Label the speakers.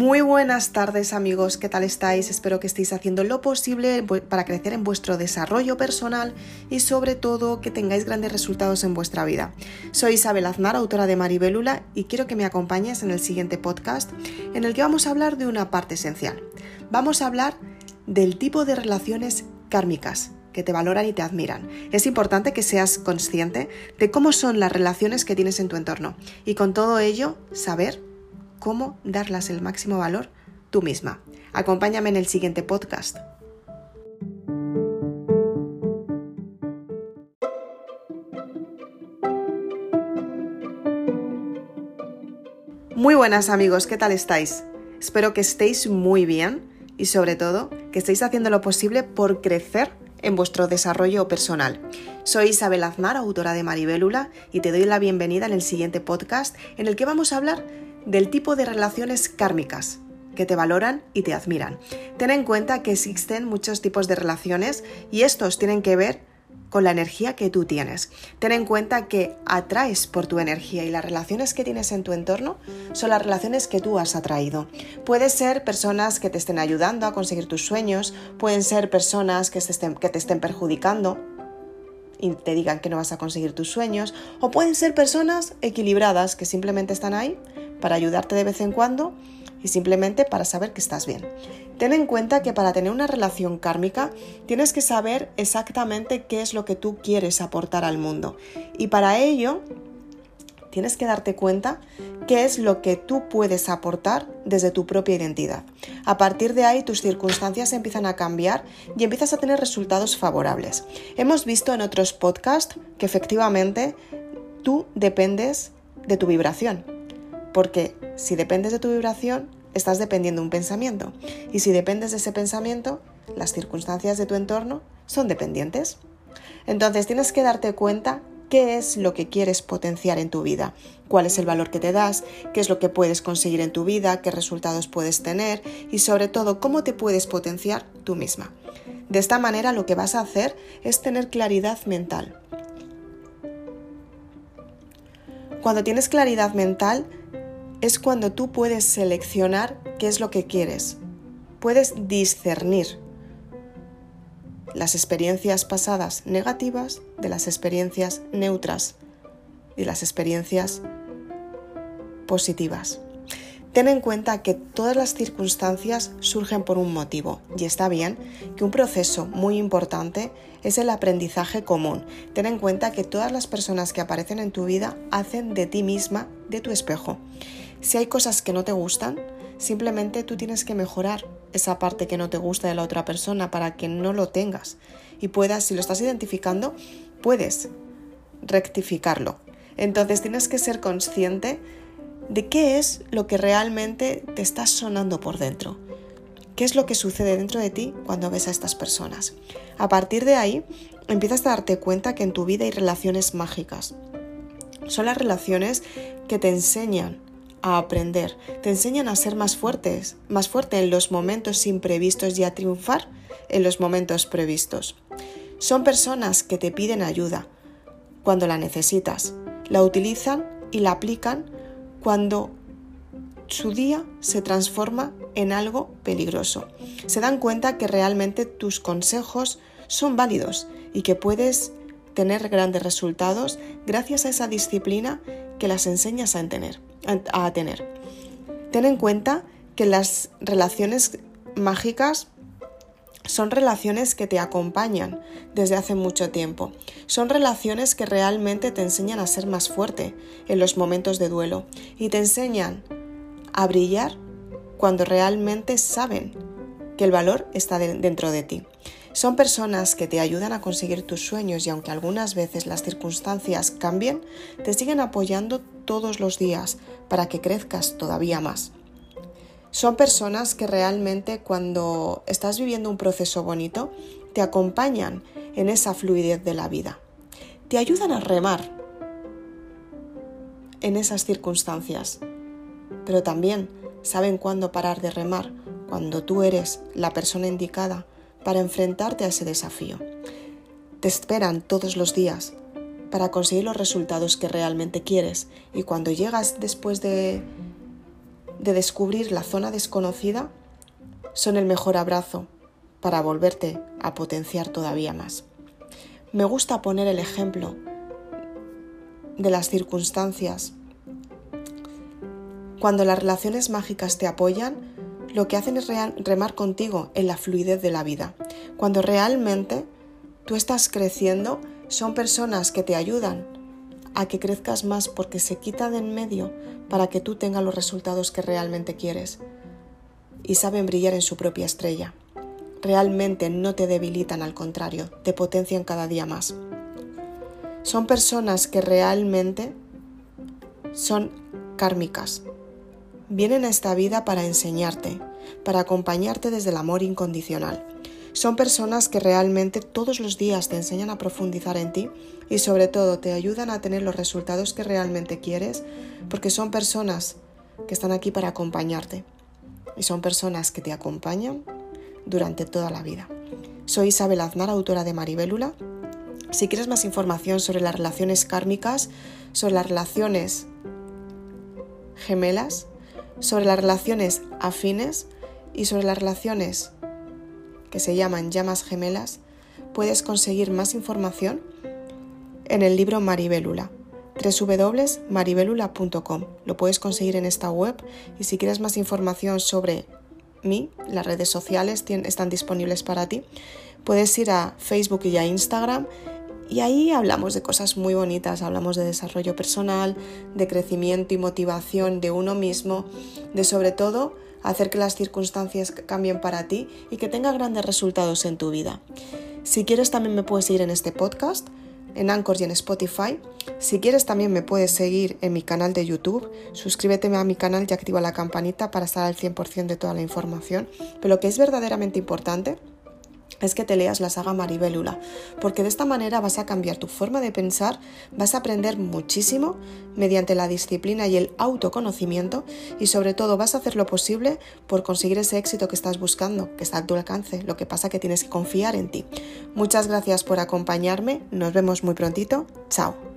Speaker 1: Muy buenas tardes amigos, ¿qué tal estáis? Espero que estéis haciendo lo posible para crecer en vuestro desarrollo personal y sobre todo que tengáis grandes resultados en vuestra vida. Soy Isabel Aznar, autora de Maribelula y quiero que me acompañes en el siguiente podcast en el que vamos a hablar de una parte esencial. Vamos a hablar del tipo de relaciones kármicas que te valoran y te admiran. Es importante que seas consciente de cómo son las relaciones que tienes en tu entorno y con todo ello saber cómo darlas el máximo valor tú misma. Acompáñame en el siguiente podcast. Muy buenas amigos, ¿qué tal estáis? Espero que estéis muy bien y sobre todo que estéis haciendo lo posible por crecer en vuestro desarrollo personal. Soy Isabel Aznar, autora de Maribélula, y te doy la bienvenida en el siguiente podcast en el que vamos a hablar del tipo de relaciones kármicas que te valoran y te admiran. Ten en cuenta que existen muchos tipos de relaciones y estos tienen que ver con la energía que tú tienes. Ten en cuenta que atraes por tu energía y las relaciones que tienes en tu entorno son las relaciones que tú has atraído. Pueden ser personas que te estén ayudando a conseguir tus sueños, pueden ser personas que te estén, que te estén perjudicando, y te digan que no vas a conseguir tus sueños, o pueden ser personas equilibradas que simplemente están ahí para ayudarte de vez en cuando y simplemente para saber que estás bien. Ten en cuenta que para tener una relación kármica tienes que saber exactamente qué es lo que tú quieres aportar al mundo y para ello tienes que darte cuenta qué es lo que tú puedes aportar desde tu propia identidad. A partir de ahí tus circunstancias empiezan a cambiar y empiezas a tener resultados favorables. Hemos visto en otros podcasts que efectivamente tú dependes de tu vibración, porque si dependes de tu vibración, estás dependiendo de un pensamiento. Y si dependes de ese pensamiento, las circunstancias de tu entorno son dependientes. Entonces tienes que darte cuenta qué es lo que quieres potenciar en tu vida, cuál es el valor que te das, qué es lo que puedes conseguir en tu vida, qué resultados puedes tener y sobre todo cómo te puedes potenciar tú misma. De esta manera lo que vas a hacer es tener claridad mental. Cuando tienes claridad mental es cuando tú puedes seleccionar qué es lo que quieres. Puedes discernir las experiencias pasadas negativas de las experiencias neutras y las experiencias positivas. Ten en cuenta que todas las circunstancias surgen por un motivo y está bien que un proceso muy importante es el aprendizaje común. Ten en cuenta que todas las personas que aparecen en tu vida hacen de ti misma de tu espejo. Si hay cosas que no te gustan, simplemente tú tienes que mejorar esa parte que no te gusta de la otra persona para que no lo tengas y puedas, si lo estás identificando, puedes rectificarlo. Entonces tienes que ser consciente de qué es lo que realmente te está sonando por dentro. ¿Qué es lo que sucede dentro de ti cuando ves a estas personas? A partir de ahí, empiezas a darte cuenta que en tu vida hay relaciones mágicas. Son las relaciones que te enseñan a aprender, te enseñan a ser más fuertes, más fuerte en los momentos imprevistos y a triunfar en los momentos previstos. Son personas que te piden ayuda cuando la necesitas, la utilizan y la aplican cuando su día se transforma en algo peligroso. Se dan cuenta que realmente tus consejos son válidos y que puedes tener grandes resultados gracias a esa disciplina que las enseñas a tener. A tener. Ten en cuenta que las relaciones mágicas son relaciones que te acompañan desde hace mucho tiempo. Son relaciones que realmente te enseñan a ser más fuerte en los momentos de duelo y te enseñan a brillar cuando realmente saben que el valor está dentro de ti. Son personas que te ayudan a conseguir tus sueños y aunque algunas veces las circunstancias cambien, te siguen apoyando todos los días para que crezcas todavía más. Son personas que realmente cuando estás viviendo un proceso bonito, te acompañan en esa fluidez de la vida. Te ayudan a remar en esas circunstancias, pero también saben cuándo parar de remar cuando tú eres la persona indicada para enfrentarte a ese desafío. Te esperan todos los días para conseguir los resultados que realmente quieres y cuando llegas después de de descubrir la zona desconocida son el mejor abrazo para volverte a potenciar todavía más. Me gusta poner el ejemplo de las circunstancias. Cuando las relaciones mágicas te apoyan, lo que hacen es remar contigo en la fluidez de la vida. Cuando realmente tú estás creciendo, son personas que te ayudan a que crezcas más porque se quita de en medio para que tú tengas los resultados que realmente quieres y saben brillar en su propia estrella. Realmente no te debilitan, al contrario, te potencian cada día más. Son personas que realmente son kármicas. Vienen a esta vida para enseñarte, para acompañarte desde el amor incondicional. Son personas que realmente todos los días te enseñan a profundizar en ti y sobre todo te ayudan a tener los resultados que realmente quieres porque son personas que están aquí para acompañarte y son personas que te acompañan durante toda la vida. Soy Isabel Aznar, autora de Maribélula. Si quieres más información sobre las relaciones kármicas, sobre las relaciones gemelas, sobre las relaciones afines y sobre las relaciones que se llaman llamas gemelas, puedes conseguir más información en el libro Maribélula www.maribelula.com. Lo puedes conseguir en esta web y si quieres más información sobre mí, las redes sociales están disponibles para ti. Puedes ir a Facebook y a Instagram y ahí hablamos de cosas muy bonitas, hablamos de desarrollo personal, de crecimiento y motivación de uno mismo, de sobre todo hacer que las circunstancias cambien para ti y que tenga grandes resultados en tu vida. Si quieres también me puedes seguir en este podcast, en Anchor y en Spotify. Si quieres también me puedes seguir en mi canal de YouTube. Suscríbete a mi canal y activa la campanita para estar al 100% de toda la información. Pero lo que es verdaderamente importante es que te leas la saga Maribélula, porque de esta manera vas a cambiar tu forma de pensar, vas a aprender muchísimo mediante la disciplina y el autoconocimiento y sobre todo vas a hacer lo posible por conseguir ese éxito que estás buscando, que está a tu alcance. Lo que pasa que tienes que confiar en ti. Muchas gracias por acompañarme, nos vemos muy prontito, chao.